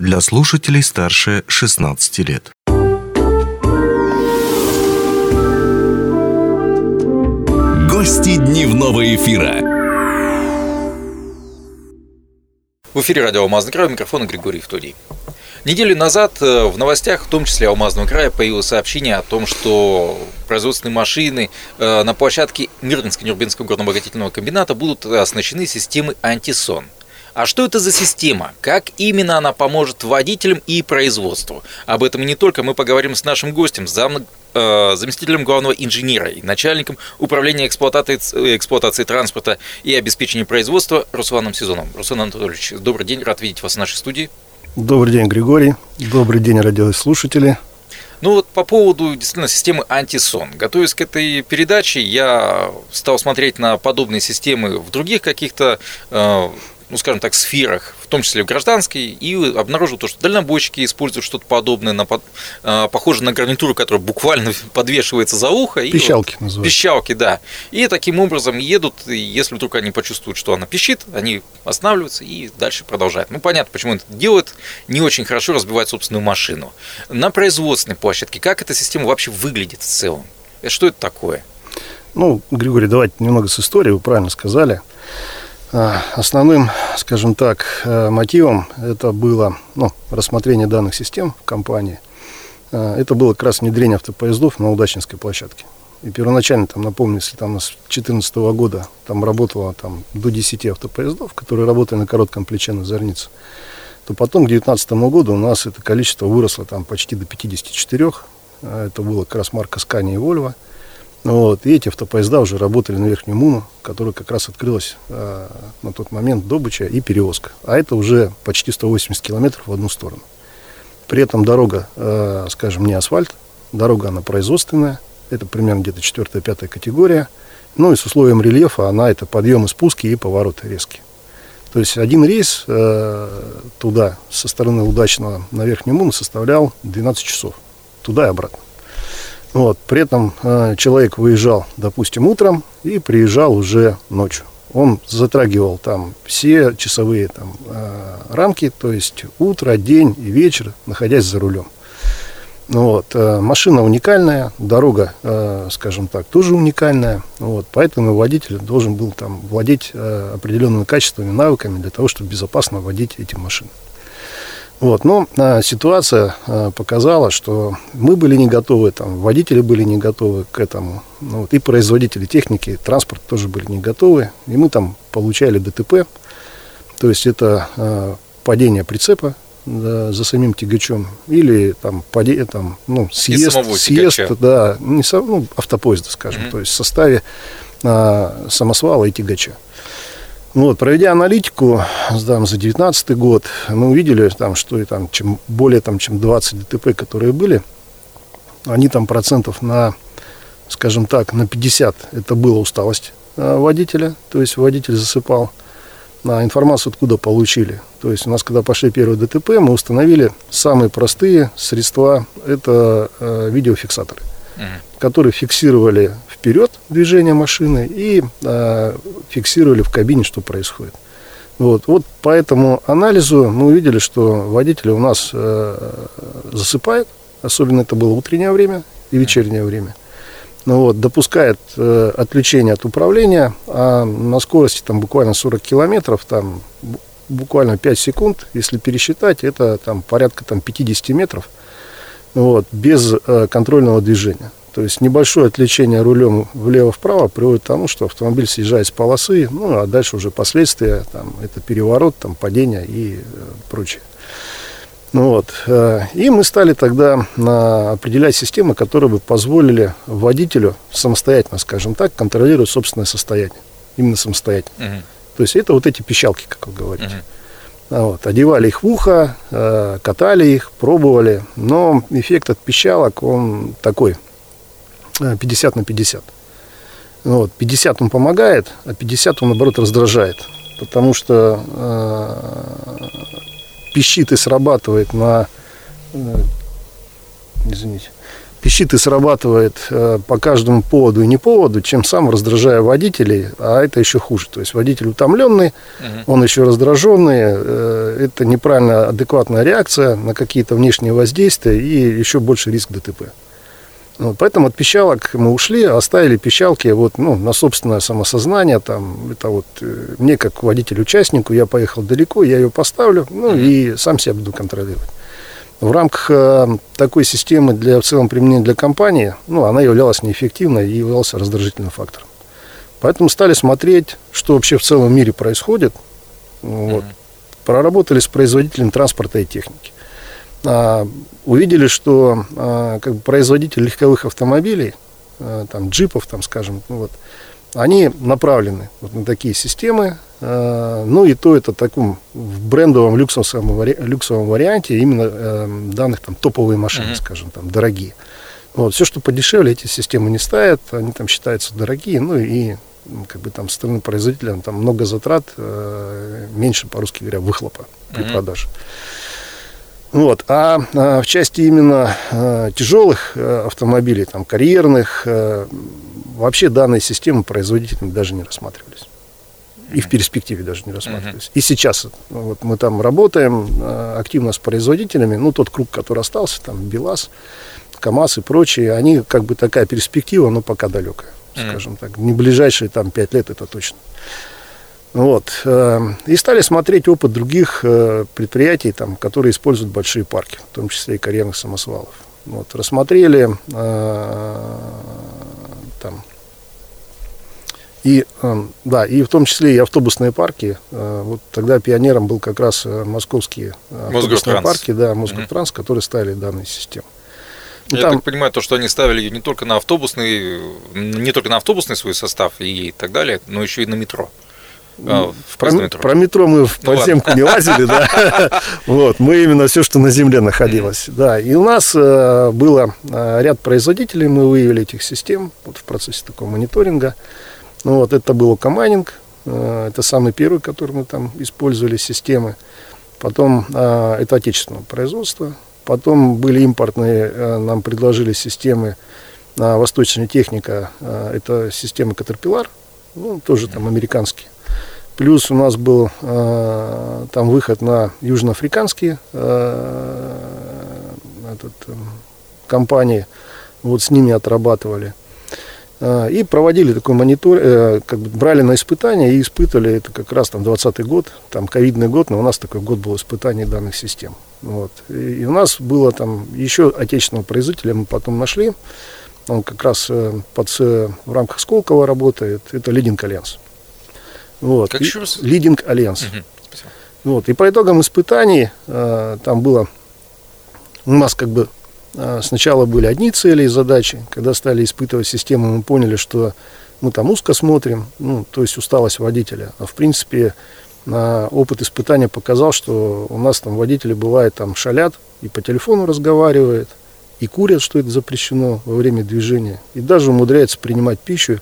для слушателей старше 16 лет. Гости дневного эфира. В эфире радио «Алмазный край», у микрофона Григорий Втодий. Неделю назад э, в новостях, в том числе Алмазного края, появилось сообщение о том, что производственные машины э, на площадке Мирнинско-Нюрбинского горно-обогатительного комбината будут оснащены системой антисон – а что это за система? Как именно она поможет водителям и производству? Об этом и не только мы поговорим с нашим гостем, зам, э, заместителем главного инженера и начальником управления эксплуатацией, эксплуатацией транспорта и обеспечения производства Русланом Сезоном. Руслан Анатольевич, добрый день, рад видеть вас в нашей студии. Добрый день, Григорий. Добрый день, радиослушатели. Ну вот по поводу действительно системы антисон. Готовясь к этой передаче, я стал смотреть на подобные системы в других каких-то э, ну, скажем так, сферах, в том числе в гражданской, и обнаружил то, что дальнобойщики используют что-то подобное, на, э, похоже на гарнитуру, которая буквально подвешивается за ухо. Пищалки вот, называются. Пищалки, да. И таким образом едут, и если вдруг они почувствуют, что она пищит, они останавливаются и дальше продолжают. Ну, понятно, почему это делают, не очень хорошо разбивать собственную машину. На производственной площадке, как эта система вообще выглядит в целом? Что это такое? Ну, Григорий, давайте немного с истории, вы правильно сказали. А, основным, скажем так, э, мотивом это было ну, рассмотрение данных систем в компании. А, это было как раз внедрение автопоездов на Удачинской площадке. И первоначально, там, напомню, если там с 2014 года там работало там, до 10 автопоездов, которые работали на коротком плече на Зорнице, то потом к 2019 году у нас это количество выросло там, почти до 54. А, это было как раз марка Scania и Volvo. Вот, и эти автопоезда уже работали на Верхнюю Муну, которая как раз открылась э, на тот момент добыча и перевозка. А это уже почти 180 километров в одну сторону. При этом дорога, э, скажем, не асфальт, дорога она производственная, это примерно где-то 4-5 категория. Ну и с условием рельефа она это подъемы, спуски и повороты резкие. То есть один рейс э, туда, со стороны Удачного на Верхнюю Муну составлял 12 часов. Туда и обратно. Вот, при этом э, человек выезжал, допустим, утром и приезжал уже ночью. Он затрагивал там все часовые там, э, рамки, то есть утро, день и вечер, находясь за рулем. Вот, э, машина уникальная, дорога, э, скажем так, тоже уникальная. Вот, поэтому водитель должен был там владеть э, определенными качествами, навыками для того, чтобы безопасно водить эти машины. Вот, но а, ситуация а, показала, что мы были не готовы, там, водители были не готовы к этому, ну, вот, и производители техники, транспорт тоже были не готовы, и мы там получали ДТП, то есть это а, падение прицепа да, за самим тягачом или там, паде, там ну, съезд, съезд да, не сам, ну, автопоезда, скажем, mm-hmm. то есть в составе а, самосвала и тягача. Ну вот, проведя аналитику там, за 2019 год, мы увидели, там, что и, там, чем более там, чем 20 ДТП, которые были, они там процентов на, скажем так, на 50 это была усталость э, водителя, то есть водитель засыпал. На информацию откуда получили. То есть у нас, когда пошли первые ДТП, мы установили самые простые средства, это э, видеофиксаторы. Которые фиксировали вперед движение машины и э, фиксировали в кабине, что происходит. Вот, вот по этому анализу мы увидели, что водители у нас э, засыпают, особенно это было утреннее время и вечернее время. Ну, вот, допускает э, отключение от управления, а на скорости там буквально 40 километров, там буквально 5 секунд, если пересчитать, это там порядка там 50 метров, вот, без э, контрольного движения. То есть небольшое отвлечение рулем влево-вправо приводит к тому, что автомобиль съезжает с полосы, ну а дальше уже последствия, там, это переворот, там, падение и э, прочее. Ну вот. Э, и мы стали тогда на, определять системы, которые бы позволили водителю самостоятельно, скажем так, контролировать собственное состояние. Именно самостоятельно. Угу. То есть это вот эти пищалки, как вы говорите. Угу. Вот. Одевали их в ухо, э, катали их, пробовали. Но эффект от пищалок, он такой – 50 на 50. Вот, 50 он помогает, а 50 он, наоборот, раздражает. Потому что э, пищит и срабатывает на... Э, извините. Пищит и срабатывает э, по каждому поводу и не поводу, чем сам раздражая водителей, а это еще хуже. То есть водитель утомленный, угу. он еще раздраженный, э, это неправильная адекватная реакция на какие-то внешние воздействия и еще больше риск ДТП. Вот, поэтому от пищалок мы ушли, оставили пищалки вот, ну, на собственное самосознание. Там, это вот э, мне, как водитель-участнику, я поехал далеко, я ее поставлю, ну, и сам себя буду контролировать. В рамках э, такой системы для в целом применения для компании, ну, она являлась неэффективной и являлась раздражительным фактором. Поэтому стали смотреть, что вообще в целом мире происходит. Вот. Mm-hmm. Проработали с производителем транспорта и техники. А, увидели, что а, как бы производители легковых автомобилей, а, там джипов, там, скажем, ну, вот, они направлены вот на такие системы, Э, ну и то это таком в брендовом люксовом, люксовом варианте именно э, данных там топовые машины, mm-hmm. скажем, там дорогие. Вот, все, что подешевле, эти системы не ставят, они там считаются дорогие, ну и как бы там со стороны производителя там много затрат, э, меньше, по-русски говоря, выхлопа при mm-hmm. продаже. Вот. А, а в части именно а, тяжелых а, автомобилей, там, карьерных, а, вообще данные системы производителями даже не рассматривались и в перспективе даже не рассматривались. Uh-huh. И сейчас вот мы там работаем э, активно с производителями, ну, тот круг, который остался, там, БелАЗ, КАМАЗ и прочие, они как бы такая перспектива, но пока далекая, uh-huh. скажем так. Не ближайшие там пять лет, это точно. Вот. Э, и стали смотреть опыт других э, предприятий, там, которые используют большие парки, в том числе и карьерных самосвалов. Вот. Рассмотрели там и, эм, да, и в том числе и автобусные парки. Э, вот тогда пионером был как раз э, московские автобусные парки, да, Мосгортранс, угу. которые ставили данные системы. Ну, Я там... так понимаю, то, что они ставили не только на автобусный, не только на автобусный свой состав и так далее, но еще и на метро. А, в про, метро. про метро мы в ну, подземку не лазили, да. Вот, мы именно все, что на земле находилось. Да, и у нас э, было ряд производителей, мы выявили этих систем вот в процессе такого мониторинга. Ну вот, это был Камайнинг, э, это самый первый, который мы там использовали, системы. Потом э, это отечественного производства. Потом были импортные, э, нам предложили системы Восточная техника, это системы Caterpillar, ну, тоже там американские. Плюс у нас был там выход на южноафриканские этот, компании, вот с ними отрабатывали. А, и проводили такой монитор, э, как бы брали на испытания и испытывали, это как раз там 20 год, там ковидный год, но у нас такой год был испытаний данных систем. Вот. И, у нас было там еще отечественного производителя, мы потом нашли, он как раз э, под, в рамках Сколково работает, это Leading Alliance. Вот. Как еще раз? Leading Alliance. Угу. Вот. И по итогам испытаний э, там было у нас как бы а, сначала были одни цели и задачи. Когда стали испытывать систему, мы поняли, что мы там узко смотрим, ну, то есть усталость водителя. А в принципе, опыт испытания показал, что у нас там водители бывает там шалят и по телефону разговаривают, и курят, что это запрещено во время движения, и даже умудряются принимать пищу,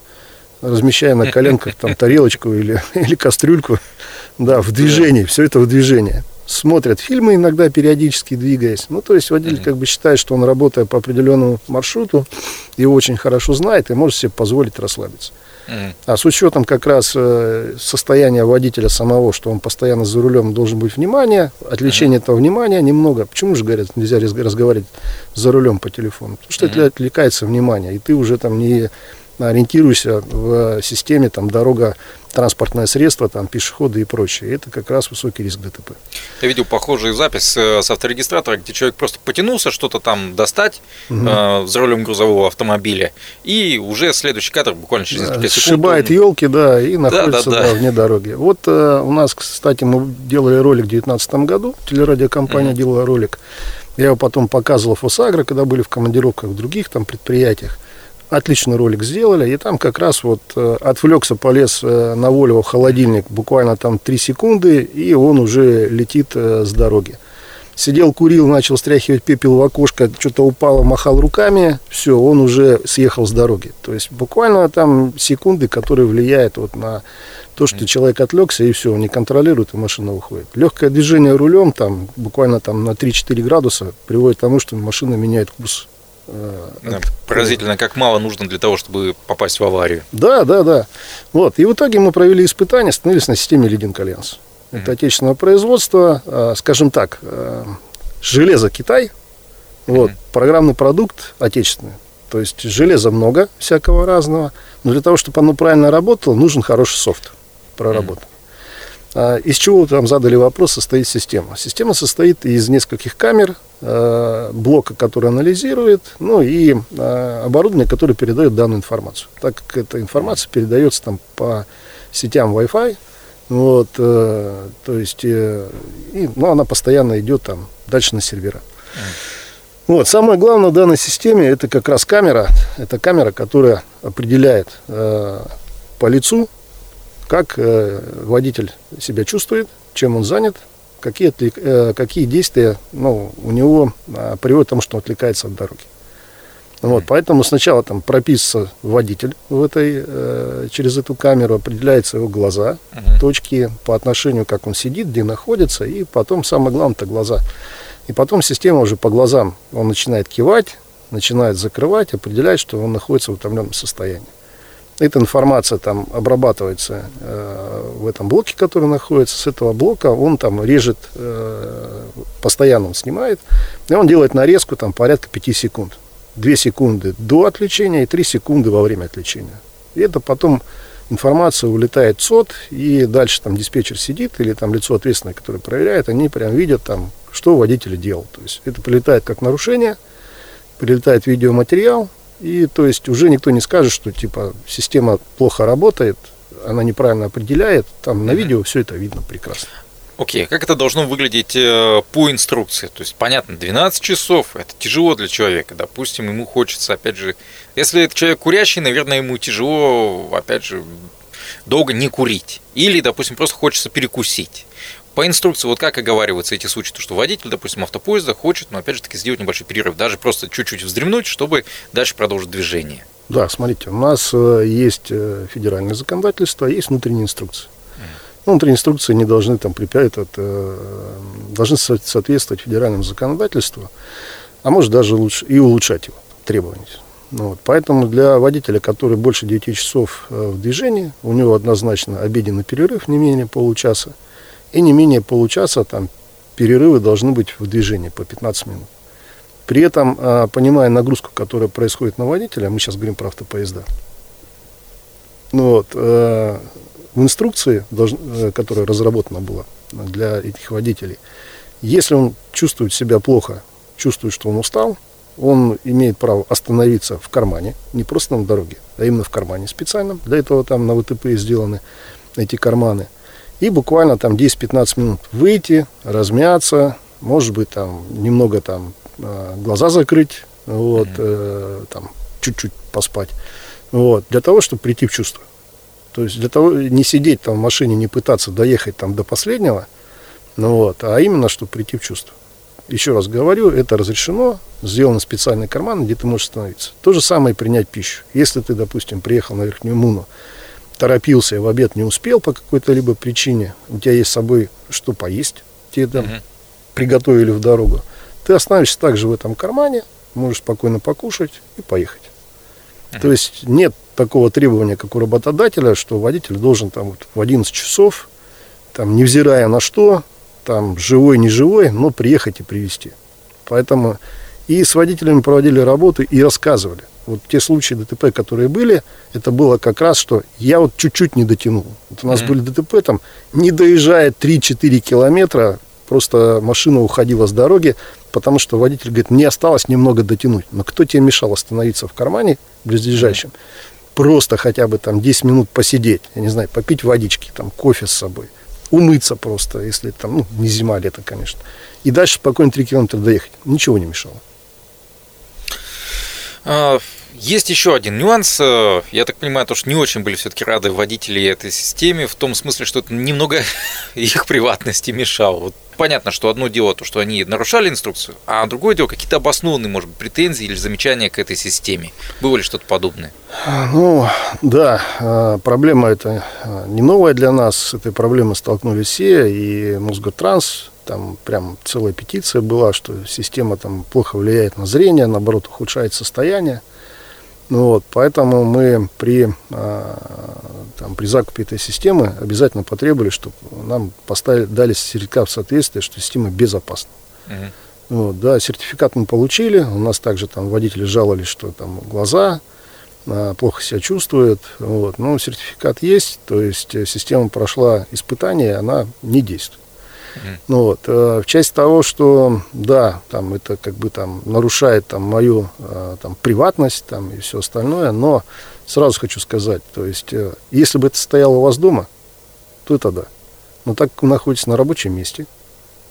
размещая на коленках там тарелочку или, или кастрюльку, да, в движении, все это в движении смотрят фильмы иногда, периодически двигаясь. Ну, то есть водитель как бы считает, что он, работая по определенному маршруту, его очень хорошо знает и может себе позволить расслабиться. А с учетом как раз э, состояния водителя самого, что он постоянно за рулем должен быть внимание, отвлечение этого внимания немного. Почему же, говорят, нельзя разговаривать за рулем по телефону? Потому что это отвлекается внимание, и ты уже там не ориентируйся в системе там дорога, транспортное средство, там пешеходы и прочее. Это как раз высокий риск ДТП. Я видел похожую запись э, с авторегистратора, где человек просто потянулся что-то там достать угу. э, за рулем грузового автомобиля, и уже следующий кадр буквально через несколько секунд. Сшибает он... елки, да, и находится да, да, да. Да, вне дороги. Вот э, у нас, кстати, мы делали ролик в 2019 году, телерадиокомпания угу. делала ролик. Я его потом показывал в Фосагро, когда были в командировках в других там предприятиях отличный ролик сделали, и там как раз вот э, отвлекся, полез э, на Volvo в холодильник буквально там 3 секунды, и он уже летит э, с дороги. Сидел, курил, начал стряхивать пепел в окошко, что-то упало, махал руками, все, он уже съехал с дороги. То есть буквально там секунды, которые влияют вот на то, что человек отвлекся, и все, он не контролирует, и машина уходит. Легкое движение рулем, там, буквально там на 3-4 градуса, приводит к тому, что машина меняет курс Да, поразительно, как мало нужно для того, чтобы попасть в аварию. Да, да, да. Вот. И в итоге мы провели испытания, остановились на системе Leading Alliance. Это отечественного производства, скажем так, железо Китай, вот, программный продукт отечественный. То есть железа много всякого разного, но для того, чтобы оно правильно работало, нужен хороший софт проработан. Mm-hmm. Из чего там задали вопрос, состоит система? Система состоит из нескольких камер, а, блока, который анализирует, ну и а, оборудование, которое передает данную информацию. Так как эта информация передается там по сетям Wi-Fi, вот, э, то есть, э, и, ну, она постоянно идет там дальше на сервера. Вот, самое главное в данной системе это как раз камера. Это камера, которая определяет э, по лицу, как э, водитель себя чувствует, чем он занят, какие, э, какие действия ну, у него э, приводят к тому, что он отвлекается от дороги. Вот, поэтому сначала там прописывается водитель в этой, э, через эту камеру, определяются его глаза, uh-huh. точки по отношению, как он сидит, где находится, и потом самое главное это глаза. И потом система уже по глазам, он начинает кивать, начинает закрывать, определять, что он находится в утомленном состоянии. Эта информация там обрабатывается э, в этом блоке, который находится. С этого блока он там режет, э, постоянно он снимает, и он делает нарезку там порядка 5 секунд. 2 секунды до отвлечения и 3 секунды во время отвлечения. И это потом информация улетает в СОТ, и дальше там диспетчер сидит, или там лицо ответственное, которое проверяет, они прям видят там, что водитель делал. То есть это прилетает как нарушение, прилетает видеоматериал, и то есть уже никто не скажет, что типа система плохо работает, она неправильно определяет, там на видео все это видно прекрасно. Окей, okay. как это должно выглядеть э, по инструкции? То есть, понятно, 12 часов это тяжело для человека. Допустим, ему хочется, опять же, если это человек курящий, наверное, ему тяжело, опять же, долго не курить. Или, допустим, просто хочется перекусить. По инструкции, вот как оговариваются эти случаи, то что водитель, допустим, автопоезда хочет, но опять же таки сделать небольшой перерыв, даже просто чуть-чуть вздремнуть, чтобы дальше продолжить движение. Да, смотрите, у нас э, есть э, федеральное законодательство, есть внутренние инструкции. Ну, внутренние инструкции не должны там препятствовать, э, должны соответствовать федеральному законодательству, а может даже лучше и улучшать его требования. Ну, вот, поэтому для водителя, который больше 9 часов в движении, у него однозначно обеденный перерыв не менее получаса, и не менее получаса там перерывы должны быть в движении по 15 минут. При этом, э, понимая нагрузку, которая происходит на водителя, мы сейчас говорим про автопоезда, ну, вот, в инструкции, э, которая разработана была для этих водителей, если он чувствует себя плохо, чувствует, что он устал, он имеет право остановиться в кармане, не просто на дороге, а именно в кармане специальном. Для этого там на ВТП сделаны эти карманы. И буквально там 10-15 минут выйти, размяться, может быть, там немного там э, глаза закрыть, вот, э, там чуть-чуть поспать, вот, для того, чтобы прийти в чувство. То есть для того, не сидеть там в машине, не пытаться доехать там до последнего, ну вот, а именно, чтобы прийти в чувство. Еще раз говорю, это разрешено, сделан специальный карман, где ты можешь остановиться. То же самое принять пищу. Если ты, допустим, приехал на Верхнюю Муну, торопился в обед не успел по какой-то либо причине, у тебя есть с собой что поесть, тебе там uh-huh. приготовили в дорогу, ты остановишься также в этом кармане, можешь спокойно покушать и поехать. Uh-huh. То есть нет такого требования, как у работодателя, что водитель должен там вот в 11 часов, там, невзирая на что, там, живой, не живой, но приехать и привезти. Поэтому и с водителями проводили работы и рассказывали. Вот те случаи ДТП, которые были, это было как раз, что я вот чуть-чуть не дотянул. Вот у нас mm-hmm. были ДТП, там, не доезжая 3-4 километра, просто машина уходила с дороги, потому что водитель говорит, мне осталось немного дотянуть. Но кто тебе мешал остановиться в кармане близлежащем? Просто хотя бы там 10 минут посидеть, я не знаю, попить водички, там кофе с собой, умыться просто, если там, ну, не зима, а лето, конечно. И дальше спокойно 3 километра доехать. Ничего не мешало. А, есть еще один нюанс. Э, я так понимаю, то, что не очень были все-таки рады водители этой системе, в том смысле, что это немного их приватности мешало. Вот понятно, что одно дело то, что они нарушали инструкцию, а другое дело какие-то обоснованные, может быть, претензии или замечания к этой системе. Было ли что-то подобное? Ну, да, а, проблема это а, не новая для нас. С этой проблемой столкнулись все, и Мосгортранс там прям целая петиция была, что система там плохо влияет на зрение, наоборот, ухудшает состояние. Ну вот, поэтому мы при, а, там, при закупе этой системы обязательно потребовали, чтобы нам поставили, дали сертификат в соответствии, что система безопасна. Uh-huh. Вот, да, сертификат мы получили. У нас также там водители жаловались, что там глаза а, плохо себя чувствуют. Вот, но сертификат есть, то есть э, система прошла испытание, она не действует. Ну вот, э, в части того, что да, там это как бы там нарушает там мою э, там приватность там и все остальное, но сразу хочу сказать, то есть э, если бы это стояло у вас дома, то это да. Но так как вы находитесь на рабочем месте,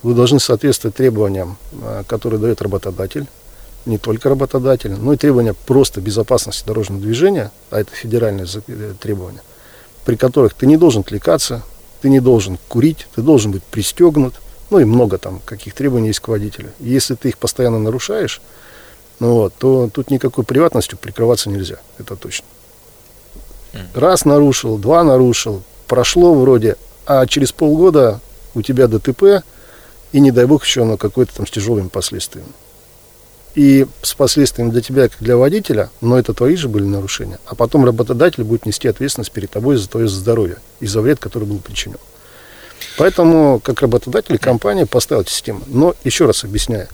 вы должны соответствовать требованиям, которые дает работодатель, не только работодатель, но и требования просто безопасности дорожного движения, а это федеральные требования, при которых ты не должен отвлекаться, ты не должен курить, ты должен быть пристегнут, ну и много там каких требований есть к водителю. И если ты их постоянно нарушаешь, ну вот, то тут никакой приватностью прикрываться нельзя, это точно. Раз нарушил, два нарушил, прошло вроде, а через полгода у тебя ДТП, и не дай бог еще оно какое-то там с тяжелыми последствиями и с последствиями для тебя, как для водителя, но это твои же были нарушения, а потом работодатель будет нести ответственность перед тобой за твое здоровье и за вред, который был причинен. Поэтому, как работодатель, компания поставила систему. Но, еще раз объясняю,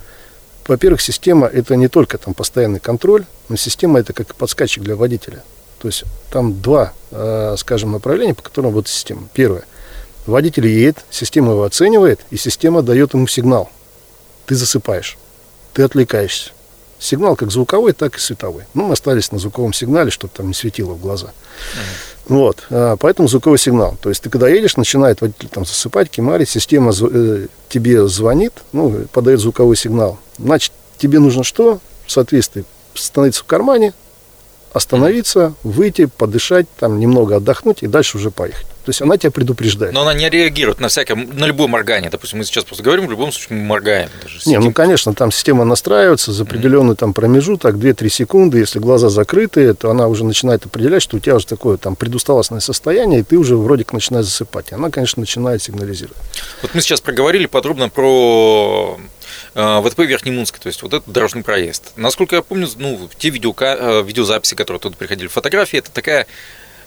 во-первых, система это не только там постоянный контроль, но система это как подскачек для водителя. То есть там два, э, скажем, направления, по которым вот система. Первое. Водитель едет, система его оценивает, и система дает ему сигнал. Ты засыпаешь ты отвлекаешься. Сигнал как звуковой, так и световой. Ну, мы остались на звуковом сигнале, чтобы там не светило в глаза. Uh-huh. Вот, а, поэтому звуковой сигнал. То есть ты когда едешь, начинает водитель там засыпать, кемарить, система э, тебе звонит, ну, подает звуковой сигнал. Значит, тебе нужно что? В соответствии становиться в кармане, остановиться, выйти, подышать, там немного отдохнуть и дальше уже поехать. То есть она тебя предупреждает. Но она не реагирует на всякое, на любое моргание. Допустим, мы сейчас просто говорим, в любом случае мы моргаем. Даже не, ну конечно, там система настраивается за определенный там промежуток, 2-3 секунды. Если глаза закрыты, то она уже начинает определять, что у тебя уже такое там предусталостное состояние, и ты уже вроде как начинаешь засыпать. И она, конечно, начинает сигнализировать. Вот мы сейчас проговорили подробно про ВТП Верхнемунск, то есть вот этот дорожный проезд. Насколько я помню, ну, те видео, э, видеозаписи, которые туда приходили, фотографии, это такая а,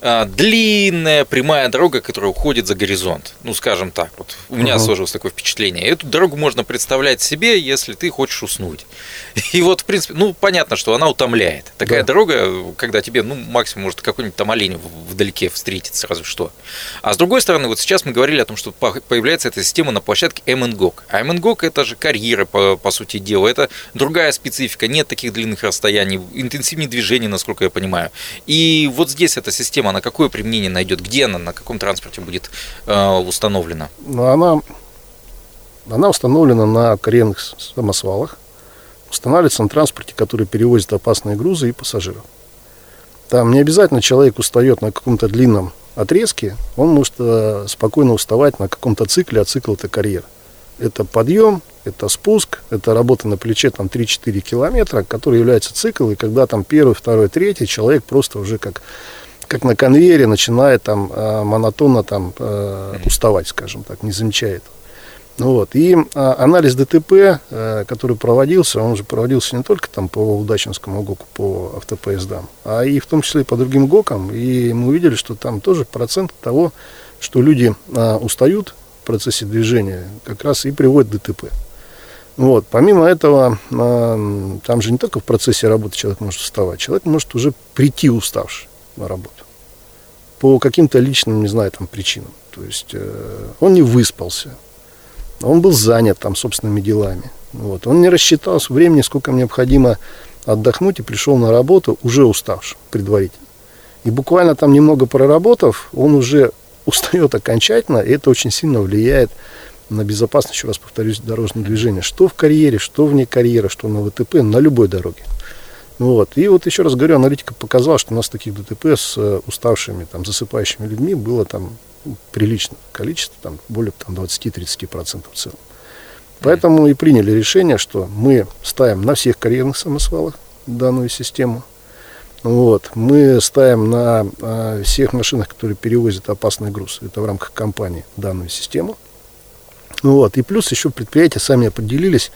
длинная прямая дорога, которая уходит за горизонт. Ну, скажем так, вот у меня uh-huh. сложилось такое впечатление. Эту дорогу можно представлять себе, если ты хочешь уснуть. И вот, в принципе, ну, понятно, что она утомляет. Такая да. дорога, когда тебе, ну, максимум, может, какой-нибудь там олень вдалеке встретится, сразу что. А с другой стороны, вот сейчас мы говорили о том, что появляется эта система на площадке MNGOG. А MNGOG это же карьера, по, по сути дела. Это другая специфика, нет таких длинных расстояний, интенсивнее движения, насколько я понимаю. И вот здесь эта система система, она какое применение найдет, где она, на каком транспорте будет э, установлена? Ну, она, она установлена на карьерных самосвалах, устанавливается на транспорте, который перевозит опасные грузы и пассажиров. Там не обязательно человек устает на каком-то длинном отрезке, он может э, спокойно уставать на каком-то цикле, а цикл это карьер. Это подъем, это спуск, это работа на плече там 3-4 километра, который является цикл, и когда там первый, второй, третий, человек просто уже как как на конвейере начинает там э, монотонно там э, уставать, скажем так, не замечает. Ну вот. И а, анализ ДТП, а, который проводился, он же проводился не только там по Удачинскому ГОКу, по автопоездам, а и в том числе и по другим ГОКам. И мы увидели, что там тоже процент того, что люди а, устают в процессе движения, как раз и приводит к ДТП. Вот. Помимо этого, а, там же не только в процессе работы человек может уставать, человек может уже прийти уставший на работу. По каким-то личным, не знаю, там причинам. То есть э, он не выспался, он был занят там собственными делами. Вот. Он не рассчитал времени, сколько необходимо отдохнуть, и пришел на работу уже уставшим предварительно. И буквально там немного проработав, он уже устает окончательно, и это очень сильно влияет на безопасность, еще раз повторюсь, дорожного движения. Что в карьере, что вне карьеры, что на ВТП, на любой дороге. Вот. И вот еще раз говорю, аналитика показала, что у нас таких ДТП с э, уставшими, там, засыпающими людьми было там приличное количество, там, более там, 20-30% в целом. Поэтому и приняли решение, что мы ставим на всех карьерных самосвалах данную систему. Вот. Мы ставим на э, всех машинах, которые перевозят опасный груз, это в рамках компании, данную систему. Вот. И плюс еще предприятия сами определились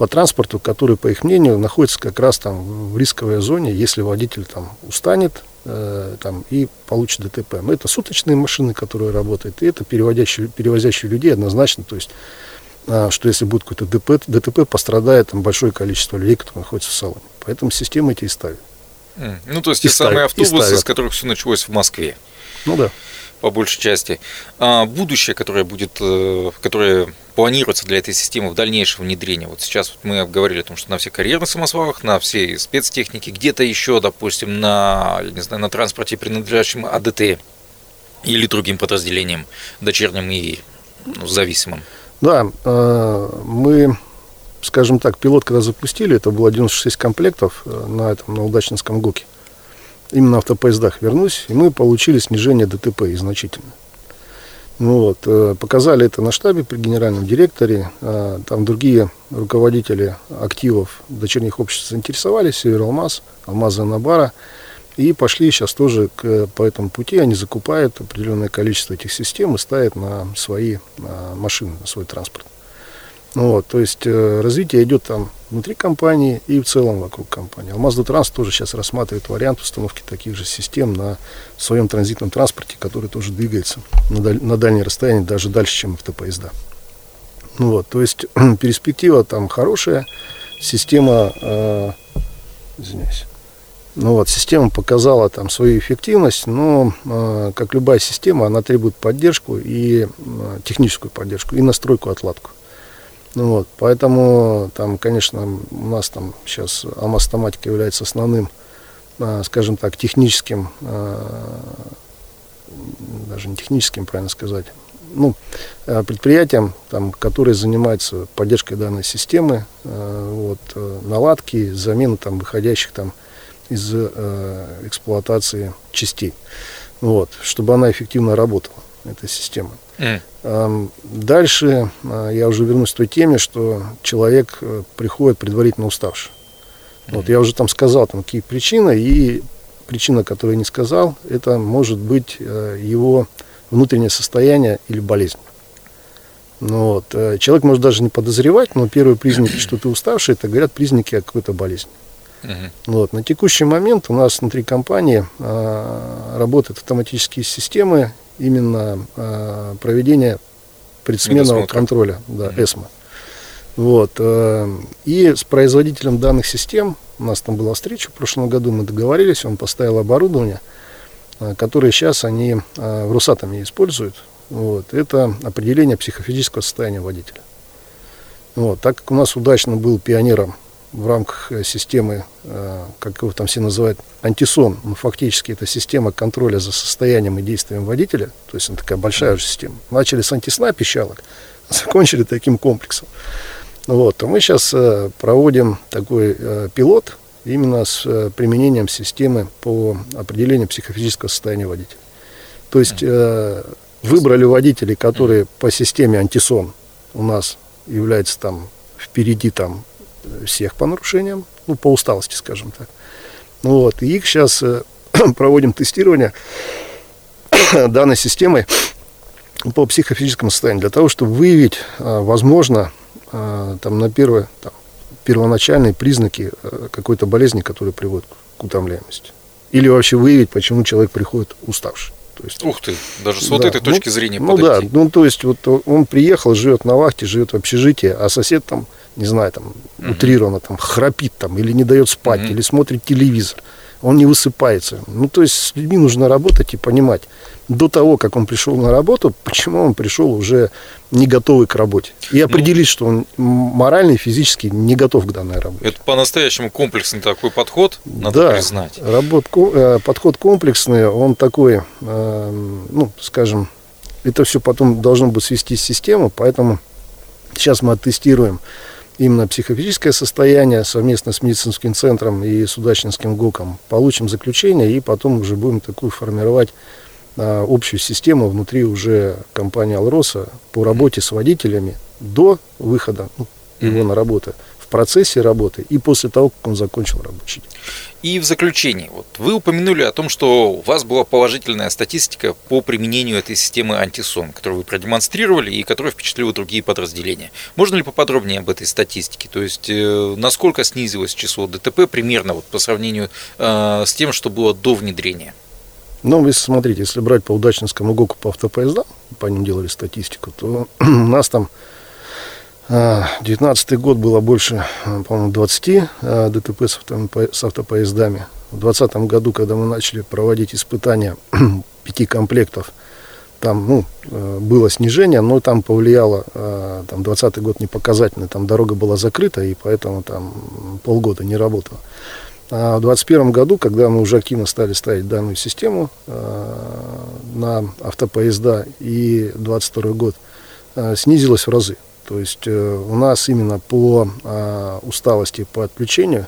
по транспорту, который, по их мнению, находится как раз там в рисковой зоне, если водитель там устанет э, там, и получит ДТП. Но это суточные машины, которые работают, и это переводящие, перевозящие людей однозначно. То есть, э, что если будет какой-то ДТП, ДТП пострадает там, большое количество людей, которые находятся в салоне. Поэтому системы эти и ставят. Ну, то есть и те ставят, самые автобусы, с которых все началось в Москве. Ну да по большей части. А будущее, которое будет, э, которое планируется для этой системы в дальнейшем внедрении. Вот сейчас мы говорили о том, что на всех карьерных самосвалах, на всей спецтехнике, где-то еще, допустим, на, не знаю, на транспорте, принадлежащем АДТ или другим подразделениям, дочерним и ну, зависимым. Да, э, мы, скажем так, пилот, когда запустили, это было 96 комплектов э, на этом, на удачнинском ГОКе именно автопоездах вернусь, и мы получили снижение ДТП и значительно. Ну вот, э, показали это на штабе при генеральном директоре, а, там другие руководители активов дочерних обществ заинтересовались, Севералмаз, Алмаза Набара, и пошли сейчас тоже к, по этому пути, они закупают определенное количество этих систем и ставят на свои машины, на свой транспорт. Ну, вот, то есть э, развитие идет там внутри компании и в целом вокруг компании. Алмаз Транс тоже сейчас рассматривает вариант установки таких же систем на своем транзитном транспорте, который тоже двигается на, даль, на дальнее расстояние, даже дальше, чем автопоезда. Ну вот, то есть перспектива там хорошая, система, э, извиняюсь, ну вот, система показала там свою эффективность, но, э, как любая система, она требует поддержку и э, техническую поддержку, и настройку, отладку. Ну вот, поэтому там, конечно, у нас там сейчас алмастоматика является основным, а, скажем так, техническим, а, даже не техническим, правильно сказать, ну, а, предприятием, там, которые занимаются поддержкой данной системы, вот, наладки, замены там, выходящих там, из эксплуатации частей, вот, чтобы она эффективно работала, эта система. Mm. Дальше а, я уже вернусь к той теме, что человек э, приходит предварительно уставший. Mm. Вот я уже там сказал, там, какие причины, и причина, которую я не сказал, это может быть его внутреннее состояние или болезнь. Ну, вот. Человек может даже не подозревать, но первые признаки, что ты уставший, это говорят признаки какой-то болезни. Uh-huh. Вот. На текущий момент у нас внутри компании а, работают автоматические системы именно э, проведения предсменного контроля, да, mm ЭСМА. Вот, э, и с производителем данных систем, у нас там была встреча в прошлом году, мы договорились, он поставил оборудование, э, которое сейчас они э, в Русатоме используют. Вот, это определение психофизического состояния водителя. Вот, так как у нас удачно был пионером в рамках э, системы, э, как его там все называют, антисон. Ну, фактически это система контроля за состоянием и действием водителя. То есть она такая большая уже система. Начали с антисна пищалок, закончили таким комплексом. Вот. То мы сейчас э, проводим такой пилот именно с применением системы по определению психофизического состояния водителя. То есть выбрали водителей, которые по системе антисон у нас являются там впереди там всех по нарушениям, ну, по усталости, скажем так. Ну, вот, и их сейчас э, проводим тестирование данной системы по психофизическому состоянию, для того, чтобы выявить, э, возможно, э, там, на первое, там, первоначальные признаки какой-то болезни, которая приводит к утомляемости. Или вообще выявить, почему человек приходит уставший. То есть, Ух ты, даже с да, вот этой точки ну, зрения Ну подойти. да, ну то есть вот он приехал, живет на вахте, живет в общежитии, а сосед там не знаю, там, uh-huh. утрированно, там, храпит там, или не дает спать, uh-huh. или смотрит телевизор, он не высыпается. Ну, то есть с людьми нужно работать и понимать до того, как он пришел на работу, почему он пришел уже не готовый к работе. И ну, определить, что он морально и физически не готов к данной работе. Это по-настоящему комплексный такой подход, надо да, признать. Работ, э, подход комплексный, он такой, э, ну, скажем, это все потом должно быть свести в систему, поэтому сейчас мы оттестируем именно психофизическое состояние совместно с медицинским центром и с удачнинским ГОКом. Получим заключение и потом уже будем такую формировать а, общую систему внутри уже компании «Алроса» по работе с водителями до выхода ну, его на работу процессе работы и после того, как он закончил рабочий день. И в заключение, вот вы упомянули о том, что у вас была положительная статистика по применению этой системы антисон, которую вы продемонстрировали и которая впечатлила другие подразделения. Можно ли поподробнее об этой статистике? То есть, э, насколько снизилось число ДТП примерно вот, по сравнению э, с тем, что было до внедрения? Ну, если смотрите, если брать по удачному ГОКу по автопоездам, по ним делали статистику, то у нас там 2019 год было больше, по-моему, 20 ДТП с автопоездами. В 2020 году, когда мы начали проводить испытания пяти комплектов, там ну, э, было снижение, но там повлияло, там 20 год не показательный, там дорога была закрыта, и поэтому там полгода не работала. А в 2021 году, когда мы уже активно стали ставить данную систему на автопоезда, и 2022 год снизилась в разы. То есть э, у нас именно по а, усталости по отключению,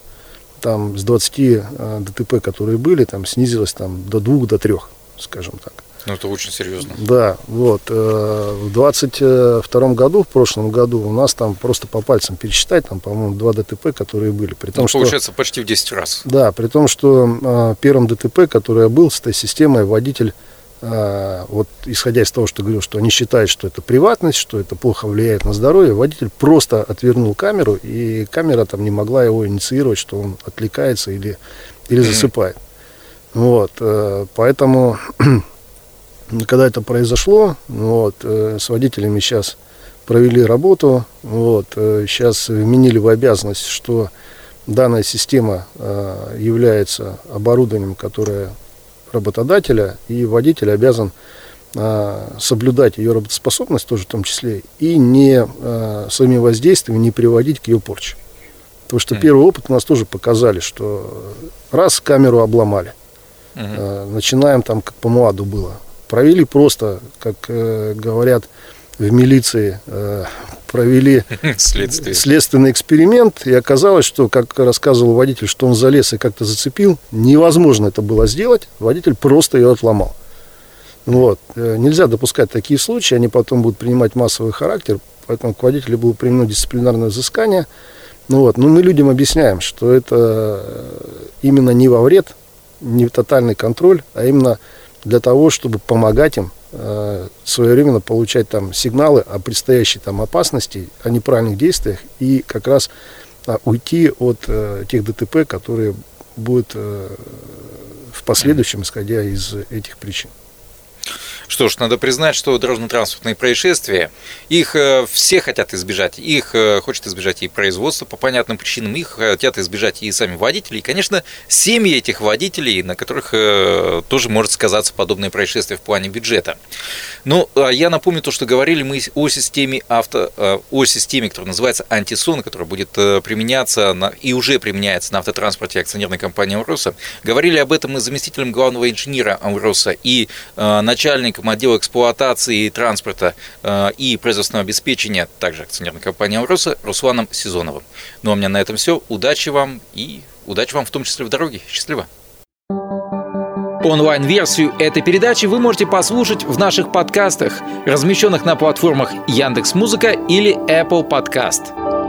там с 20 а, ДТП, которые были, там снизилось там, до 2 до 3, скажем так. Ну, это очень серьезно. Да, вот. Э, в 22 году, в прошлом году, у нас там просто по пальцам пересчитать, там, по-моему, два ДТП, которые были. При том, ну, получается, что, почти в 10 раз. Да, при том, что э, первым ДТП, который был с этой системой, водитель а, вот исходя из того, что говорил, что они считают, что это приватность, что это плохо влияет на здоровье, водитель просто отвернул камеру, и камера там не могла его инициировать, что он отвлекается или, или засыпает. Вот, э, поэтому, когда это произошло, вот, э, с водителями сейчас провели работу, вот, сейчас э, вменили в обязанность, что данная система является оборудованием, которое работодателя, и водитель обязан а, соблюдать ее работоспособность тоже в том числе и не а, своими воздействиями не приводить к ее порче. Потому что mm. первый опыт у нас тоже показали, что раз камеру обломали, mm-hmm. начинаем там, как по МУАДу было, провели просто, как э, говорят в милиции, э, провели следственный эксперимент, и оказалось, что, как рассказывал водитель, что он залез и как-то зацепил, невозможно это было сделать, водитель просто ее отломал. Вот. Э, нельзя допускать такие случаи, они потом будут принимать массовый характер, поэтому к водителю было применено дисциплинарное взыскание. Ну вот. Но мы людям объясняем, что это именно не во вред, не тотальный контроль, а именно для того, чтобы помогать им э, своевременно получать там сигналы о предстоящей там опасности, о неправильных действиях и как раз а, уйти от э, тех ДТП, которые будут э, в последующем, исходя из этих причин. Что ж, надо признать, что дорожно-транспортные происшествия, их э, все хотят избежать. Их э, хочет избежать и производство по понятным причинам, их хотят избежать и сами водители. И, конечно, семьи этих водителей, на которых э, тоже может сказаться подобное происшествие в плане бюджета. Но ну, а я напомню то, что говорили мы о системе авто, о системе, которая называется антисон, которая будет применяться на, и уже применяется на автотранспорте акционерной компании «Амроса». Говорили об этом и заместителем главного инженера «Амроса», и начальником начальником отдела эксплуатации транспорта э, и производственного обеспечения, также акционерной компании «Амроса» Русланом Сезоновым. Ну а у меня на этом все. Удачи вам и удачи вам в том числе в дороге. Счастливо! Онлайн-версию этой передачи вы можете послушать в наших подкастах, размещенных на платформах Яндекс.Музыка или Apple Podcast.